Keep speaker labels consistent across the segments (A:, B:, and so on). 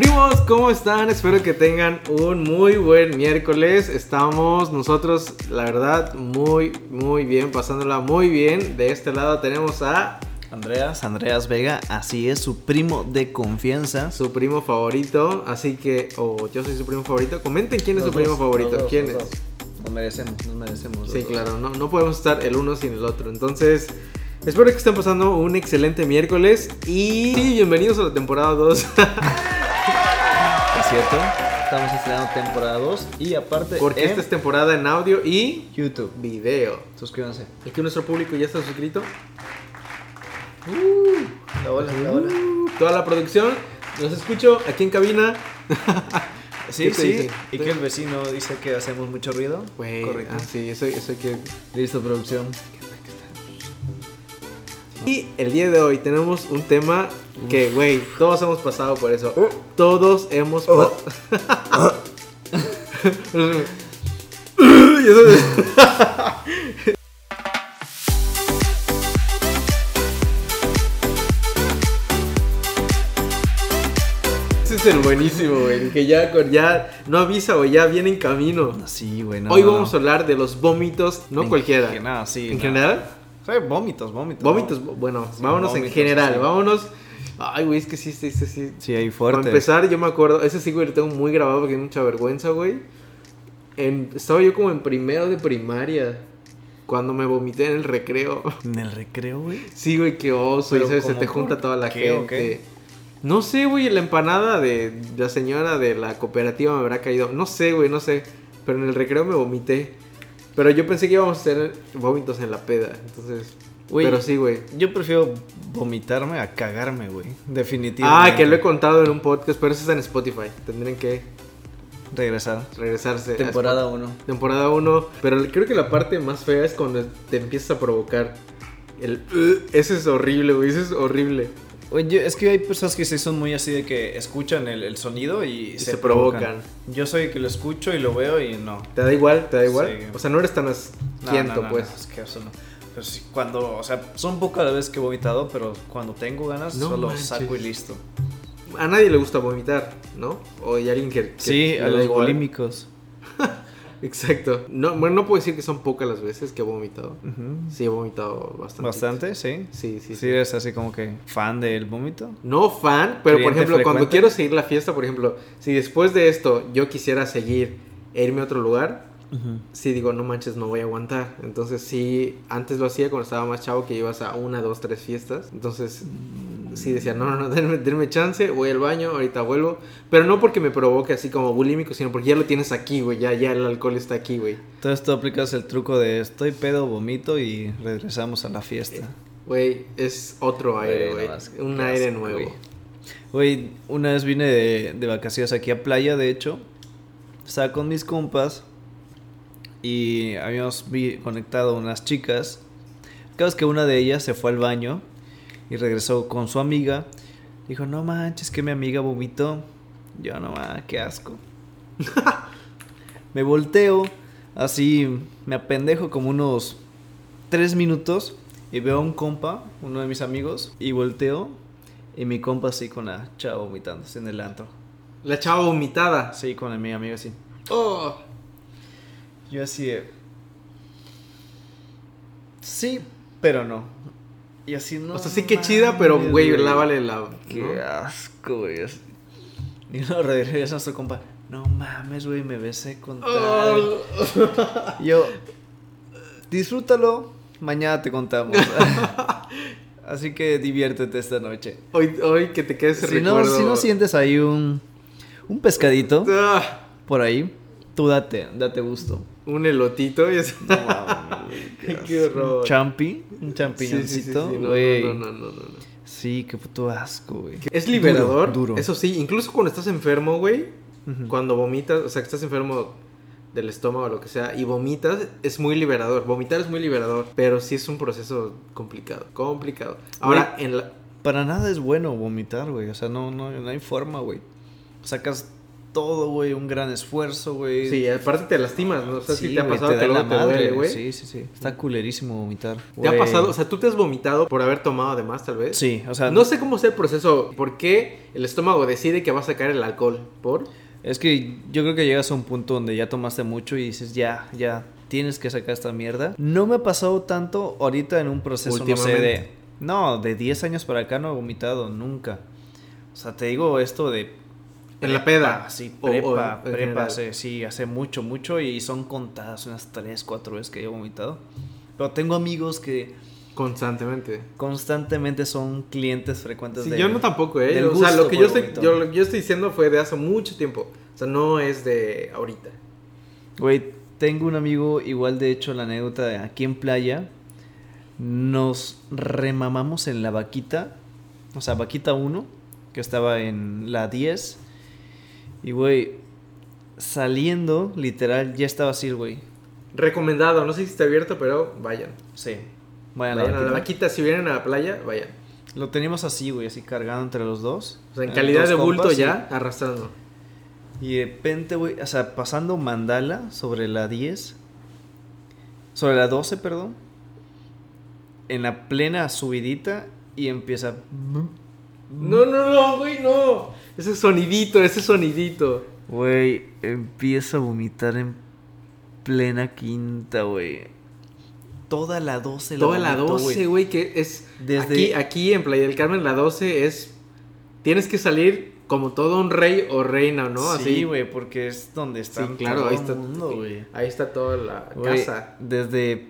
A: Primos, ¿cómo están? Espero que tengan un muy buen miércoles. Estamos nosotros, la verdad, muy, muy bien, pasándola muy bien. De este lado tenemos a
B: Andreas, Andreas Vega, así es, su primo de confianza.
A: su primo favorito. Así que, o yo soy su primo favorito. Comenten quién es
B: Los
A: su primo
B: dos,
A: favorito.
B: los dos,
A: ¿Quién es?
B: dos. Nos merecemos, nos merecemos.
A: Sí,
B: dos.
A: claro, no, no podemos estar el uno sin el otro. Entonces, espero que estén pasando un excelente miércoles. Y bienvenidos a la temporada 2.
B: Es estamos estrenando temporada 2 y aparte
A: Porque
B: en
A: esta es temporada en audio y
B: YouTube.
A: video.
B: Suscríbanse.
A: Aquí nuestro público ya está suscrito.
B: La ola, la ola.
A: Uh, toda la producción. Los escucho aquí en cabina.
B: Sí,
A: ¿Qué te
B: sí. Y que el vecino dice que hacemos mucho ruido.
A: Güey,
B: Correcto.
A: ah, sí, eso, eso hay que...
B: Listo, producción.
A: Y el día de hoy tenemos un tema que, güey, todos hemos pasado por eso. Todos hemos pasado... Ese es el buenísimo, güey. Que ya, con- ya no avisa, güey, ya viene en camino.
B: Sí, güey. no,
A: Hoy vamos a hablar de los vómitos, no
B: En
A: cualquiera.
B: no, sí,
A: ¿En
B: no.
A: general?
B: Sí, vómitos, vómitos.
A: Vómitos,
B: ¿no?
A: bueno,
B: Sí,
A: vámonos en general,
B: sí.
A: vámonos. Ay, güey, es que sí, sí, sí, sí.
B: Ahí
A: Para
B: fuerte.
A: empezar, yo me acuerdo, ese sí, güey, lo tengo muy grabado porque hay mucha vergüenza, güey. En- estaba yo como en primero de primaria, cuando me vomité en el recreo.
B: En el recreo, güey.
A: Sí, güey, qué oso, y se
B: ¿cómo
A: te
B: por
A: junta toda la
B: qué
A: gente. No sé, güey, la empanada de la señora de la cooperativa me habrá caído. No sé, güey, no sé. Pero en el recreo me vomité. Pero yo pensé que íbamos a hacer vómitos en la peda. Entonces. Pero sí, güey.
B: Yo prefiero vomitarme a cagarme, güey. Definitivamente.
A: Ah, que lo he contado en un podcast, pero eso está en Spotify. Tendrían que
B: Regresar.
A: regresarse. a
B: Temporada
A: Spotify.
B: 1.
A: Temporada 1. Pero creo que la parte más fea es cuando te empiezas a provocar. El. "Ugh", ese es horrible, güey. Ese es horrible.
B: Oye, es que hay personas que sí son muy así de que escuchan el, el sonido y,
A: se provocan.
B: Yo soy que lo escucho y lo veo y no.
A: ¿Te da igual? ¿Te da igual?
B: Sí.
A: O sea, no eres tan asquiento,
B: no, no,
A: pues.
B: no, es que eso no. Pero sí, cuando, o sea, son pocas las veces que he vomitado, pero cuando tengo ganas,
A: No
B: solo
A: manches.
B: saco y listo.
A: A nadie le gusta vomitar, ¿no? O hay alguien que. que
B: Sí, a los
A: igual.
B: bulímicos.
A: Exacto. No, bueno, no puedo decir que son pocas las veces que he vomitado. Sí, he vomitado bastante.
B: Bastante, sí.
A: Sí, sí,
B: Sí,
A: sí.
B: eres así como que fan del vómito.
A: No fan, pero por ejemplo, cuando quiero seguir la fiesta, por ejemplo, si después de esto yo quisiera seguir e irme a otro lugar, sí digo, no manches, no voy a aguantar. Entonces sí, antes lo hacía cuando estaba más chavo, que ibas a una, dos, tres fiestas. Entonces sí decía, no, no, no, denme, denme chance, voy al baño, ahorita vuelvo. Pero no porque me provoque así como bulímico, sino porque ya lo tienes aquí, güey, ya, ya el alcohol está aquí, güey.
B: Entonces tú aplicas el truco de estoy pedo, vomito y regresamos a la fiesta.
A: Güey, es otro aire,
B: Güey, no,
A: Un aire
B: asco,
A: nuevo.
B: güey. Una vez vine de, de vacaciones aquí a playa, de hecho. Estaba con mis compas y habíamos vi- conectado unas chicas. Vez que una de ellas se fue al baño y regresó con su amiga, dijo, no manches, que mi amiga vomitó. Yo, no manches, qué asco. me volteo, así me apendejo como unos tres minutos y veo a un compa, uno de mis amigos, y volteo y mi compa así con la chava vomitándose en el antro.
A: La chava vomitada.
B: Así con mi amigo así.
A: Oh.
B: Yo así de... Sí, pero no. Y así no.
A: O sea, sí que chida, pero güey, lávale la.
B: Qué
A: ¿no?
B: asco, güey. Y luego regresa nuestro compa. No mames, güey, me besé con tal.
A: Oh.
B: Yo, disfrútalo, mañana te contamos. Así que diviértete esta noche.
A: Hoy, hoy que te quedes
B: Si no,
A: recuerdo.
B: si no sientes ahí un, un pescadito
A: Ah,
B: por ahí, tú date, date gusto.
A: Un elotito y es-
B: No mames, güey, qué
A: horror.
B: Un champi, un
A: Sí, sí, sí, sí,
B: champiñoncito,
A: no,
B: güey.
A: no, no, no, no, no.
B: Sí, qué puto asco, güey.
A: Es liberador.
B: Duro, duro.
A: Eso sí, incluso cuando estás enfermo, güey.
B: Ujú.
A: Cuando vomitas, o sea, que estás enfermo del estómago o lo que sea, y vomitas, es muy liberador. Vomitar es muy liberador, pero sí es un proceso complicado. Complicado. Ahora, en la.
B: Para nada es bueno vomitar, güey. O sea, no, no, no hay forma, güey. Sacas todo, güey, un gran esfuerzo, güey.
A: Sí, aparte te lastimas, ¿no? O sea, si te ha pasado
B: da en
A: luego te duele, güey.
B: Sí, sí, sí. Está culerísimo vomitar.
A: ¿Te ha pasado? O sea, ¿tú te has vomitado por haber tomado de más, tal vez?
B: Sí, o sea,
A: No sé cómo es el proceso. ¿Por qué el estómago decide que va a sacar el alcohol? ¿Por?
B: Es que yo creo que llegas a un punto donde ya tomaste mucho y dices, ya, ya, tienes que sacar esta mierda. No me ha pasado tanto ahorita en un proceso, no sé, de... No, de 10 años para acá no he vomitado, nunca. O sea, te digo esto de...
A: En la peda.
B: Sí,
A: O- o
B: prepa, prepa, hace, sí, hace mucho, mucho y son contadas unas 3, 4 veces que he vomitado. Pero tengo amigos que
A: Constantemente.
B: constantemente son clientes frecuentes
A: Sí,
B: de...
A: yo no tampoco, ¿eh? O sea, lo que yo estoy,
B: vomitar.
A: yo, lo que yo estoy diciendo fue de hace mucho tiempo. O sea, no es de ahorita.
B: Güey, tengo un amigo, igual de hecho la anécdota de aquí en playa, nos remamamos en la vaquita, o sea, vaquita 1, que estaba en la 10, y güey, saliendo, literal, ya estaba así, güey.
A: Recomendado, no sé si está abierto, pero vayan.
B: Sí. Vayan,
A: Vayan a la
B: vaquita.
A: vaquita, si vienen a la playa, vayan.
B: Lo teníamos así, güey, así cargado entre los dos.
A: O sea, en calidad de bulto
B: compas,
A: ya, arrastrando.
B: Y de repente, güey, o sea, pasando Mandala sobre la 10, sobre la 12, perdón, en la plena subidita y empieza...
A: No, no, no, güey, no. Ese sonidito, ese sonidito.
B: Güey, empieza a vomitar en plena quinta, güey. Toda la 12
A: Toda la
B: vomitó,
A: 12, güey, que es...
B: Desde-
A: Aquí, aquí en Playa del Carmen, la 12 es... Tienes que salir como todo un rey o reina, ¿no?
B: Sí,
A: Así.
B: güey, porque es donde está
A: Sí, claro,
B: todo
A: ahí
B: el
A: está,
B: mundo, güey.
A: ahí está toda la
B: Güey,
A: casa.
B: Desde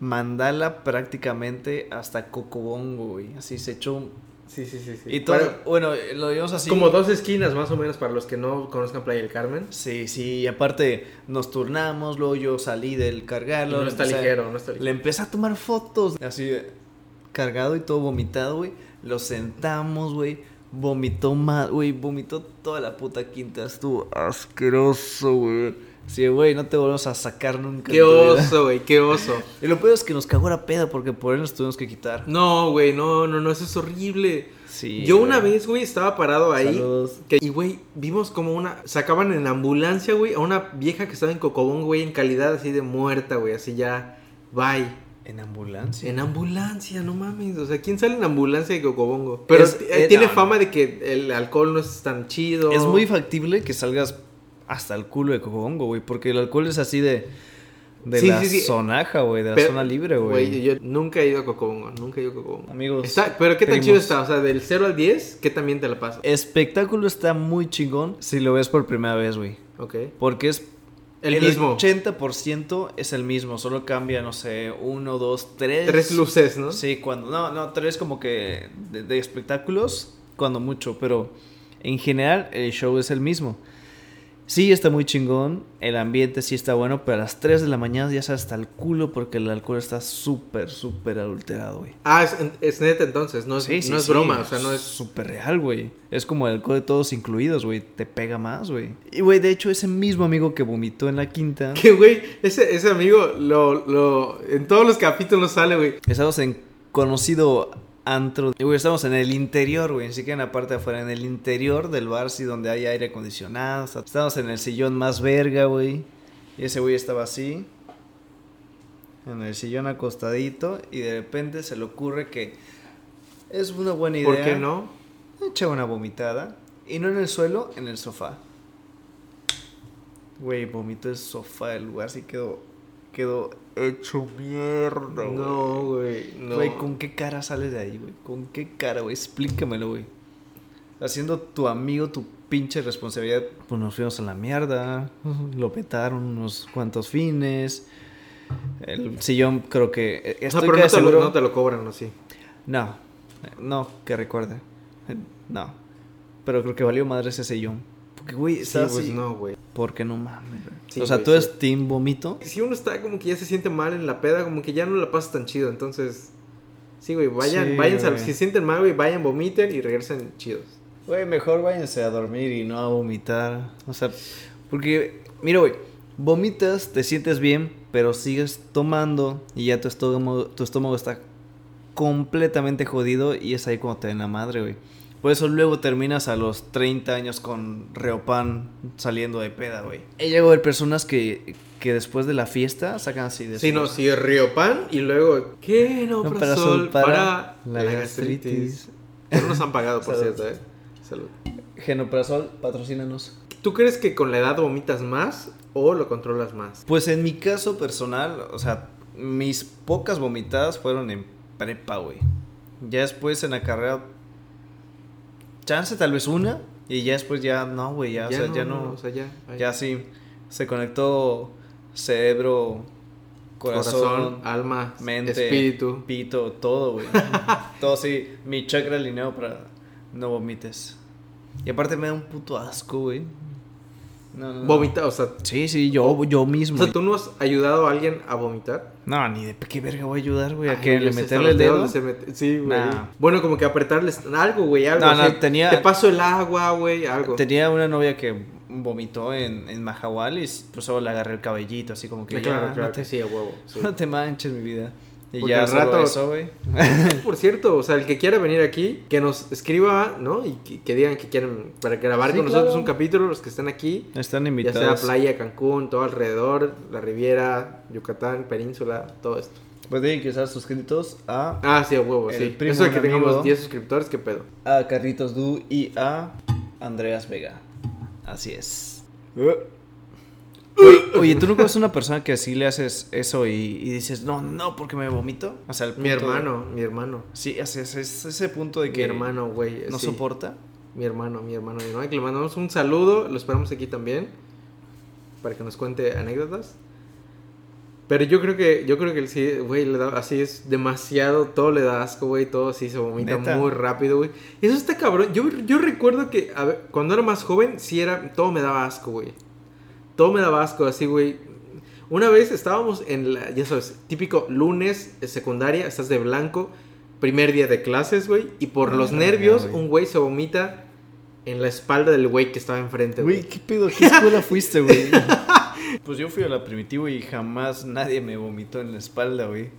B: Mandala prácticamente hasta Cocobongo, güey. Así se echó un...
A: Sí, sí, sí. sí.
B: Y todo,
A: Bueno,
B: bueno, lo vimos así.
A: Como dos esquinas más o menos para los que no conozcan Playa del Carmen.
B: Sí, sí, y aparte nos turnamos, luego yo salí del
A: Y
B: cargarlo.
A: no está
B: empecé
A: ligero, no está ligero.
B: Le empecé a tomar fotos, así cargado y todo vomitado, güey. Lo sentamos, güey. Vomitó más, güey, vomitó toda la puta quinta. Estuvo asqueroso, güey. Sí, güey, no te volvemos a sacar nunca.
A: Qué oso, güey, qué oso.
B: Y lo peor es que nos cagó la peda porque por él nos tuvimos que quitar.
A: No, güey, no, no, no, eso es horrible.
B: Sí.
A: Yo
B: güey.
A: una vez, güey, estaba parado ahí.
B: Saludos.
A: que- y, güey, vimos como una... Sacaban en ambulancia, güey, a una vieja que estaba en Cocobón, güey, en calidad así de muerta, güey, así ya... Bye.
B: En ambulancia.
A: En ambulancia, no mames. O sea, ¿quién sale en ambulancia de Cocobongo? Pero
B: Es- eh,
A: tiene
B: no.
A: fama de que el alcohol no es tan chido.
B: Es muy factible que salgas hasta el culo de Cocobongo, güey. Porque el alcohol es así de. De
A: Sí,
B: la
A: sí, sí.
B: zonaja, güey. De la
A: Pero-
B: zona libre, güey.
A: Yo nunca he ido a Cocobongo, nunca he ido a Cocobongo.
B: Amigos.
A: Está- pero ¿qué tan
B: primos.
A: chido está? O sea, del 0 al 10, ¿qué también te la pasa?
B: Espectáculo está muy chingón si lo ves por primera vez, güey.
A: Ok.
B: Porque es.
A: El mismo.
B: 80% es el mismo. Solo cambia, no sé, uno, dos, tres.
A: Tres luces, ¿no?
B: Sí, cuando. No, no, tres como que de, de espectáculos, cuando mucho. Pero en general, el show es el mismo. Sí, está muy chingón. El ambiente sí está bueno. Pero a las 3 de la mañana ya está hasta el culo porque el alcohol está súper, súper adulterado, güey.
A: Ah, es, es neta entonces, no es,
B: Sí, sí,
A: no es
B: sí,
A: broma, o sea, no es...
B: Súper real, güey. Es como el alcohol de todos incluidos, güey. Te pega más, güey. Y, güey, de hecho, ese mismo amigo que vomitó en la quinta.
A: Que, güey, ese, ese amigo, lo, lo, en todos los capítulos sale, güey.
B: Estamos en conocido antro. Y, güey, estamos en el interior, güey. Ni siquiera en la parte de afuera. En el interior del bar, sí, donde hay aire acondicionado. Estamos en el sillón más verga, güey. Y ese güey estaba así. En el sillón acostadito. Y de repente se le ocurre que es una buena idea.
A: ¿Por qué no?
B: Echa una vomitada. Y no en el suelo, en el sofá. Güey, vomitó el sofá del lugar. Así quedó. Quedó hecho mierda, güey.
A: No, güey, no.
B: Güey, ¿con qué cara sales de ahí, güey? ¿Con qué cara, güey? Explícamelo, güey. Haciendo tu amigo tu pinche responsabilidad. Pues nos fuimos a la mierda. Lo petaron unos cuantos fines. El sillón creo que... eh,
A: O sea,
B: Estoy
A: pero no te, lo, no te lo cobran, ¿o sí?
B: No, no, que recuerde. No. Pero creo que valió madre ese sillón. Porque, güey,
A: Sí, pues
B: así.
A: no, güey.
B: Porque no mames, güey.
A: Sí,
B: o sea,
A: güey,
B: tú
A: sí.
B: eres team vomito.
A: Si uno está como que ya se siente mal en la peda, como que ya no la pasa tan chido, entonces... Sí, güey, vayan,
B: Sí,
A: vayan,
B: güey.
A: si se sienten mal, güey, vayan, vomiten y regresen chidos.
B: Güey, mejor váyanse a dormir y no a vomitar. O sea, porque, mira, güey, vomitas, te sientes bien, pero sigues tomando y ya tu estómago, tu estómago está completamente jodido y es ahí cuando te den la madre, güey. Por eso luego terminas a los 30 años con Reopan saliendo de peda, güey. He llegado a ver personas que, que después de la fiesta sacan así de
A: Sí, no, sí, Riopan y luego, ¿qué? No,
B: No,
A: para, sol,
B: sol, para
A: para,
B: la
A: la
B: gastritis.
A: gastritis. No nos han pagado, por
B: Salud.
A: cierto, ¿eh? Salud.
B: Genoprazol, patrocínanos.
A: ¿Tú crees que con la edad vomitas más o lo controlas más?
B: Pues en mi caso personal, o sea, mis pocas vomitadas fueron en prepa, güey. Ya después en la carrera, chance tal vez una, y ya después ya no, güey, ya, o sea, ya no,
A: o sea, ya. ay.
B: ya sí, se conectó cerebro, corazón,
A: alma,
B: mente,
A: espíritu.
B: pito, todo, güey. todo sí, mi chakra alineado para no vomites. Y aparte me da un puto asco, güey. No, no.
A: Vomita, o sea,
B: Sí, sí, yo, yo mismo.
A: o sea, ¿tú no has ayudado a alguien a vomitar?
B: No, ni de qué verga voy a ayudar, güey. ¿A que le meterle el dedo?
A: se mete- Sí, güey.
B: Nah.
A: Bueno, como que apretarles algo, güey, algo.
B: No, no,
A: así.
B: tenía-
A: Te paso el agua, güey, algo.
B: Tenía una novia que vomitó en, en Mahahual y pues solo le agarré el cabellito, así como que
A: Ah,
B: ya,
A: claro,
B: no,
A: claro,
B: te,
A: sí, a huevo. sí.
B: no te manches mi vida. Y
A: Porque
B: ya
A: al rato-
B: eso, güey.
A: Por cierto, o sea, el que quiera venir aquí, que nos escriba, ¿no? Y que, que digan que quieren para grabar
B: Sí,
A: con nosotros un capítulo, los que están aquí.
B: Están
A: Ya
B: invitados.
A: sea playa, Cancún, todo alrededor, la Riviera, Yucatán, Península, todo esto.
B: Pues tienen que estar suscritos a,
A: Ah, sí, a huevo, sí. Eso de que
B: amigo.
A: tengamos 10 suscriptores, ¿qué pedo?
B: a Carlitos Du y a Andreas Vega. Así es. Oye, ¿tú no conoces una persona que así le haces eso y, y dices, no, no, porque me vomito? O sea, el
A: Mi hermano, mi hermano.
B: Sí, es, es- es ese punto de
A: Mi
B: que
A: hermano, güey.
B: no
A: sí.
B: soporta.
A: Mi hermano, mi hermano, mi hermano. Que le mandamos un saludo, lo esperamos aquí también. Para que nos cuente anécdotas. Pero yo creo que, yo creo que sí, güey, le da- así es demasiado, todo le da asco, güey, todo así se vomita
B: ¿Neta?
A: muy rápido, güey. Eso está cabrón. Yo, yo recuerdo que a ver, cuando era más joven, sí era, todo me daba asco, güey. Todo me daba asco, así, güey. Una vez estábamos en la, ya sabes, típico lunes, eh, secundaria, estás de blanco, primer día de clases, güey, y por los
B: Ah,
A: nervios,
B: güey.
A: un güey se vomita en la espalda del güey que estaba enfrente,
B: Güey,
A: güey.
B: ¿qué pedo? ¿Qué escuela fuiste, güey? pues yo fui a la primitivo y jamás nadie me vomitó en la espalda, güey.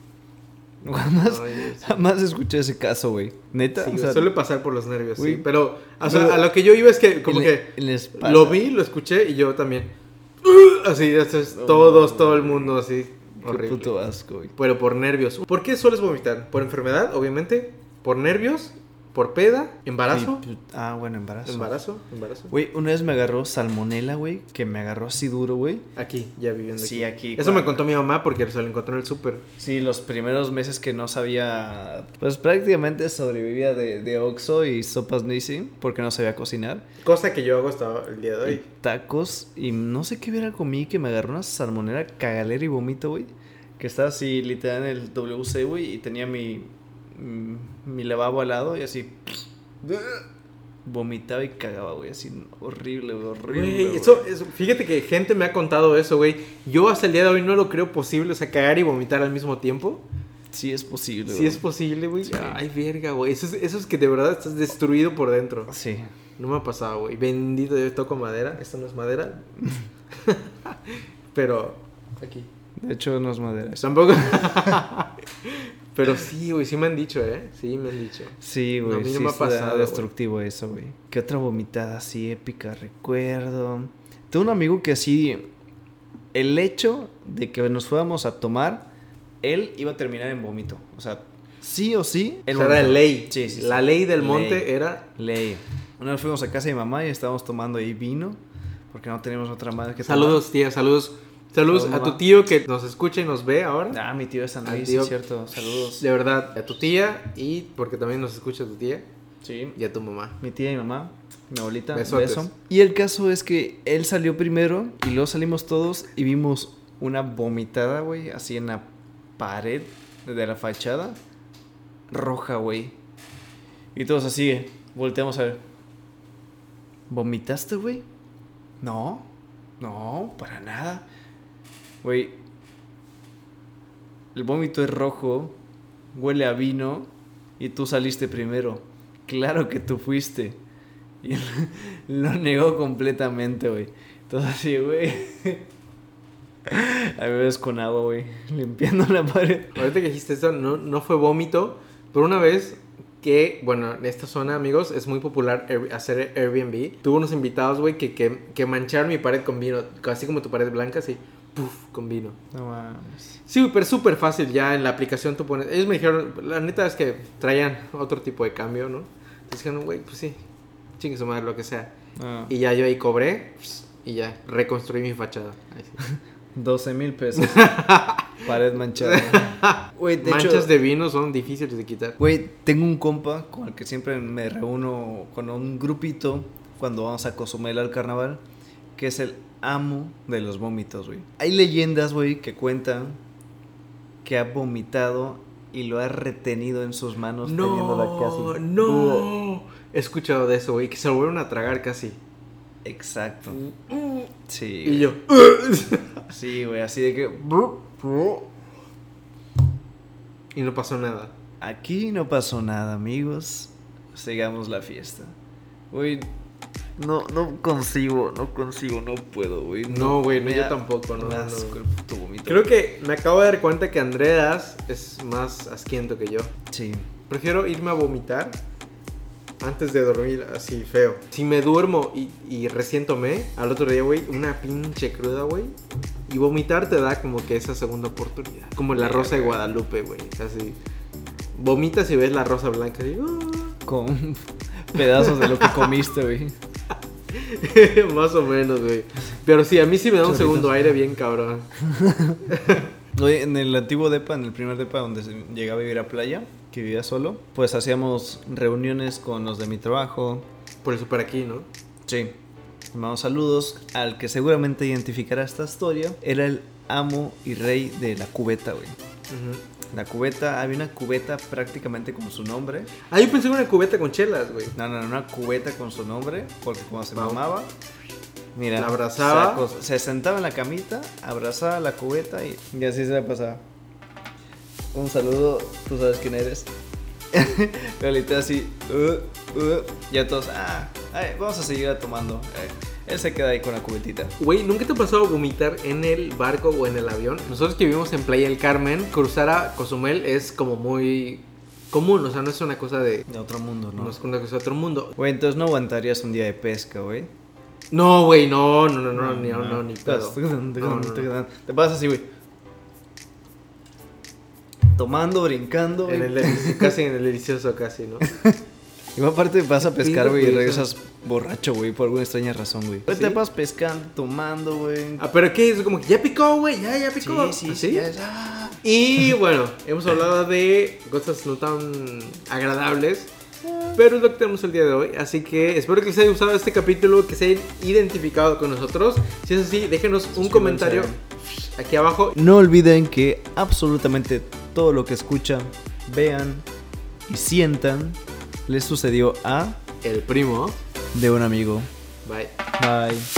B: Jamás, jamás escuché ese caso, güey. Neta,
A: Sí,
B: o sea,
A: suele pasar por los nervios,
B: güey.
A: sí. Pero, o sea,
B: Pero-
A: a lo que yo iba es que, como
B: en, la-
A: que
B: en la espalda.
A: lo vi, lo escuché y yo también. Así, eso es,
B: No,
A: todos,
B: no,
A: todo el mundo así.
B: Qué
A: Horrible.
B: puto asco, güey.
A: Pero por nervios. ¿Por qué sueles vomitar? ¿Por enfermedad, obviamente? ¿Por nervios? ¿Por peda? ¿Embarazo?
B: Sí, pu- ah, bueno, embarazo.
A: ¿Embarazo? ¿Embarazo?
B: Güey, una vez me agarró salmonela, güey, que me agarró así duro, güey.
A: Aquí, ya viviendo
B: Sí, aquí,
A: Eso
B: cuando-
A: me contó mi mamá porque se lo encontró en el súper.
B: Sí, los primeros meses que no sabía, pues prácticamente sobrevivía de, de Oxxo y sopas Nissin porque no sabía cocinar.
A: Cosa que yo hago hasta el día de hoy.
B: Y tacos y no sé qué hubiera comí que me agarró una salmonera cagalera y vomito, güey. Que estaba así literal en el WC, güey, y tenía mi, mi lavabo al lado y así vomitaba y cagaba, güey, así horrible, güey, horrible.
A: Güey,
B: güey.
A: eso, eso- fíjate que gente me ha contado eso, güey. Yo hasta el día de hoy no lo creo posible, o sea, cagar y vomitar al mismo tiempo.
B: Sí es posible,
A: Sí
B: güey.
A: es posible, güey.
B: Sí.
A: Ay, verga, güey. Eso es, eso es que de verdad estás destruido por dentro.
B: Sí.
A: No me ha pasado, güey. Bendito, yo toco madera. Esto no es madera. Pero, aquí.
B: De hecho, no es madera.
A: Tampoco. Pero sí, güey, sí me han dicho, ¿eh? Sí me han dicho.
B: Sí,
A: No,
B: güey,
A: a mí no
B: sí
A: me ha pasado,
B: destructivo eso, güey. ¿Qué otra vomitada así épica recuerdo? Tengo un amigo que así, el hecho de que nos fuéramos a tomar, él iba a terminar en vómito. O sea, sí o sí.
A: O
B: él
A: sea, era ley.
B: Sí, sí.
A: La ley del monte era...
B: Ley. Una vez fuimos a casa de mi mamá y estábamos tomando ahí vino, porque no teníamos otra madre que tomar.
A: Saludos, tía, saludos. Saludos a tu tío que nos escucha y nos ve ahora.
B: Ah, mi tío es San Luis,
A: tío.
B: sí, cierto. Saludos.
A: De verdad, a tu tía y porque también nos escucha tu tía
B: Sí.
A: y a tu mamá.
B: Mi tía y mamá, mi abuelita,
A: Besotes.
B: beso. Y el caso es que él salió primero y luego salimos todos y vimos una vomitada, güey, así en la pared de la fachada, roja, güey. Y todos así, volteamos a ver. ¿Vomitaste, güey? No, no, para nada. Güey, el vómito es rojo, huele a vino y tú saliste primero. Claro que tú fuiste. Y lo negó completamente, güey. Entonces así, güey. A veces con agua, güey. Limpiando la pared.
A: Ahorita que dijiste esto, no, no fue vómito, pero una vez que, bueno, en esta zona, amigos, es muy popular hacer Airbnb. Tuve unos invitados, güey, que, que, que mancharon mi pared con vino, así como tu pared blanca, así, puff, con vino.
B: No mames.
A: Sí, pero súper fácil, ya en la aplicación tú pones... Ellos me dijeron, la neta es que traían otro tipo de cambio, ¿no? Entonces dijeron, güey, pues sí, chingue su madre, lo que sea.
B: Ah,
A: Y ya yo ahí cobré, y ya, reconstruí mi fachada. Ahí sí.
B: 12 mil pesos. Pared manchada. Güey, de
A: Manchas
B: hecho,
A: de vino son difíciles de quitar.
B: Güey, tengo un compa con el que siempre me reúno con un grupito cuando vamos a Cozumel al carnaval, que es el amo de los vómitos, güey. Hay leyendas, güey, que cuentan que ha vomitado y lo ha retenido en sus manos teniéndola
A: No,
B: casi.
A: no. He escuchado de eso, güey, que se lo vuelven a tragar casi.
B: Exacto. Sí.
A: Y yo,
B: Sí, güey, así de que
A: y no pasó nada.
B: Aquí no pasó nada, amigos. Sigamos la fiesta. Güey, no, no consigo, no consigo, no puedo, güey.
A: No, güey, no, yo
B: da-
A: tampoco, no,
B: me
A: no.
B: puto vómito.
A: Creo que me acabo de dar cuenta que Andreas es más asquiento que yo.
B: Sí.
A: Prefiero irme a vomitar antes de dormir así feo. Si me duermo y, y recién tomé, al otro día, güey, una pinche cruda, güey. Y vomitar te da como que esa segunda oportunidad. Como la rosa de Guadalupe, güey. Así. Vomitas y ves la rosa blanca. Así, "Ah".
B: Con pedazos de lo que comiste, güey.
A: Más o menos, güey. Pero sí, a mí sí me da un segundo aire bien cabrón.
B: Oye, en el antiguo depa, en el primer depa donde llegaba a vivir a playa, que vivía solo, pues hacíamos reuniones con los de mi trabajo.
A: Por eso para aquí, ¿no?
B: Sí. Mandamos saludos al que seguramente identificará esta historia. Era el amo y rey de la cubeta, güey.
A: Ujú.
B: La cubeta, había una cubeta prácticamente como su nombre.
A: Ah, yo pensé en una cubeta con chelas, güey.
B: No, no, no, una cubeta con su nombre, porque cuando se mamaba, mira,
A: La abrazaba.
B: sacos- se sentaba en la camita, abrazaba la cubeta y, y así se la pasaba. Un saludo, tú sabes quién eres. Literal así, uh, uh, ya todos, ah, ay, vamos a seguir tomando. Eh, él se queda ahí con la cubetita.
A: Güey, ¿nunca te ha pasado vomitar en el barco o en el avión? Nosotros que vivimos en Playa del Carmen, cruzar a Cozumel es como muy común, o sea, no es una cosa de...
B: De otro mundo,
A: No
B: ¿no?
A: es una cosa de otro mundo.
B: Güey, entonces no aguantarías un día de pesca, güey.
A: No, güey, no, no, no, no, ni, no, no, ni pedo. No, no, no.
B: Te pasas así, güey. Tomando, brincando,
A: En el casi en el delicioso, casi, ¿no?
B: Y aparte vas a pescar, güey, y regresas borracho, güey, por alguna extraña razón, güey.
A: ¿Sí?
B: Te vas pescando, tomando, güey.
A: Ah, pero ¿qué? Es como que ya picó, güey, ya, ya picó.
B: sí, sí,
A: ¿Así?
B: sí. ya es- ah.
A: Y bueno, hemos hablado de cosas no tan agradables. Pero es lo que tenemos el día de hoy. Así que espero que les haya gustado este capítulo, que se hayan identificado con nosotros. Si es así, déjenos un comentario aquí abajo.
B: No olviden que absolutamente todo lo que escuchan, vean y sientan les sucedió a
A: El primo.
B: De un amigo.
A: Bye.
B: Bye.